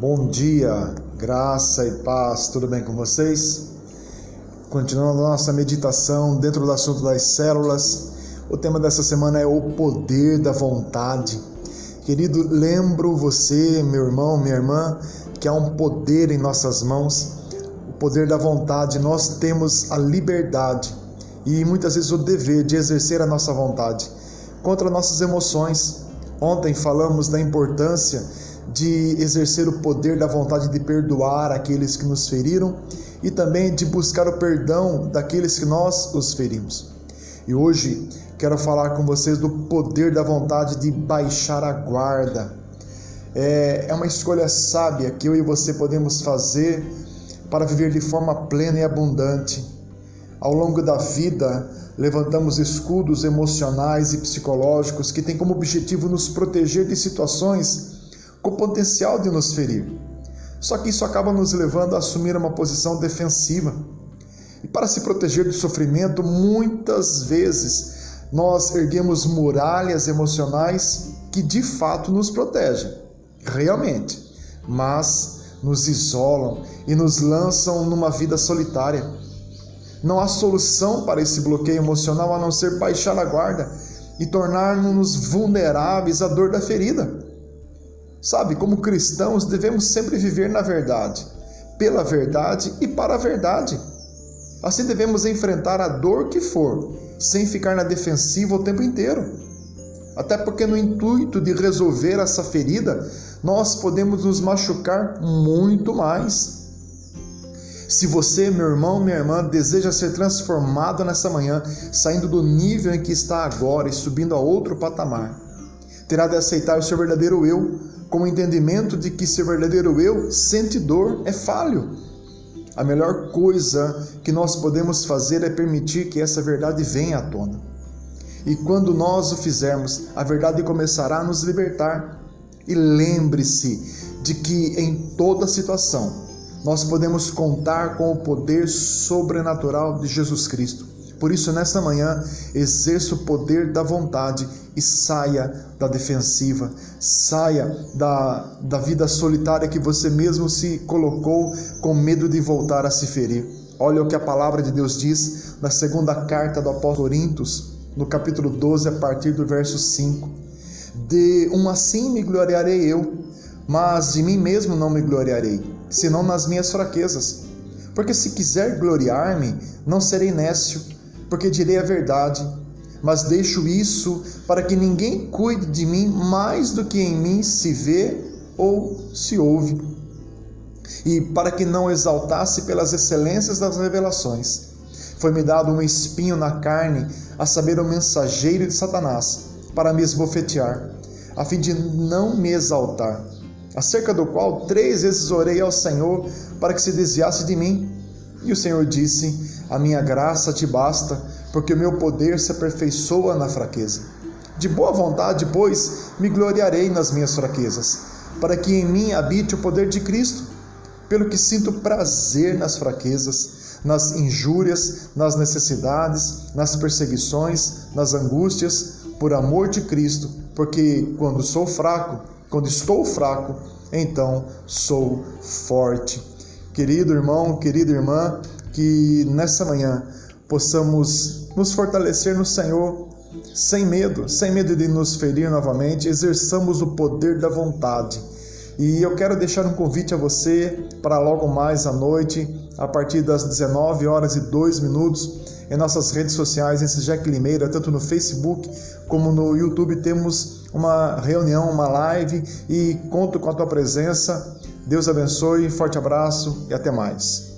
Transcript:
Bom dia, graça e paz, tudo bem com vocês? Continuando a nossa meditação dentro do assunto das células, o tema dessa semana é o poder da vontade. Querido, lembro você, meu irmão, minha irmã, que há um poder em nossas mãos, o poder da vontade. Nós temos a liberdade e muitas vezes o dever de exercer a nossa vontade contra nossas emoções. Ontem falamos da importância de exercer o poder da vontade de perdoar aqueles que nos feriram e também de buscar o perdão daqueles que nós os ferimos. E hoje quero falar com vocês do poder da vontade de baixar a guarda. É, é uma escolha sábia que eu e você podemos fazer para viver de forma plena e abundante. Ao longo da vida, levantamos escudos emocionais e psicológicos que têm como objetivo nos proteger de situações com potencial de nos ferir. Só que isso acaba nos levando a assumir uma posição defensiva. E para se proteger do sofrimento, muitas vezes nós erguemos muralhas emocionais que de fato nos protegem, realmente, mas nos isolam e nos lançam numa vida solitária. Não há solução para esse bloqueio emocional a não ser baixar a guarda e tornar-nos vulneráveis à dor da ferida. Sabe, como cristãos, devemos sempre viver na verdade, pela verdade e para a verdade. Assim devemos enfrentar a dor que for, sem ficar na defensiva o tempo inteiro. Até porque, no intuito de resolver essa ferida, nós podemos nos machucar muito mais. Se você, meu irmão, minha irmã, deseja ser transformado nessa manhã, saindo do nível em que está agora e subindo a outro patamar, terá de aceitar o seu verdadeiro eu, com o entendimento de que seu verdadeiro eu sente dor, é falho. A melhor coisa que nós podemos fazer é permitir que essa verdade venha à tona. E quando nós o fizermos, a verdade começará a nos libertar. E lembre-se de que em toda situação nós podemos contar com o poder sobrenatural de Jesus Cristo. Por isso, nesta manhã, exerça o poder da vontade e saia da defensiva, saia da, da vida solitária que você mesmo se colocou com medo de voltar a se ferir. Olha o que a palavra de Deus diz na segunda carta do apóstolo Coríntios, no capítulo 12, a partir do verso 5. De um assim me gloriarei eu, mas de mim mesmo não me gloriarei, senão nas minhas fraquezas. Porque se quiser gloriar-me, não serei nécio porque direi a verdade, mas deixo isso para que ninguém cuide de mim mais do que em mim se vê ou se ouve, e para que não exaltasse pelas excelências das revelações. Foi-me dado um espinho na carne, a saber, o mensageiro de Satanás, para me esbofetear, a fim de não me exaltar, acerca do qual três vezes orei ao Senhor para que se desviasse de mim. E o Senhor disse: a minha graça te basta, porque o meu poder se aperfeiçoa na fraqueza. De boa vontade, pois, me gloriarei nas minhas fraquezas, para que em mim habite o poder de Cristo, pelo que sinto prazer nas fraquezas, nas injúrias, nas necessidades, nas perseguições, nas angústias, por amor de Cristo, porque quando sou fraco, quando estou fraco, então sou forte. Querido irmão, querida irmã, que nessa manhã possamos nos fortalecer no Senhor, sem medo, sem medo de nos ferir novamente, exerçamos o poder da vontade. E eu quero deixar um convite a você para logo mais à noite, a partir das 19 horas e 2 minutos, em nossas redes sociais, em Jack Limeira, tanto no Facebook como no YouTube, temos uma reunião, uma live e conto com a tua presença. Deus abençoe, forte abraço e até mais.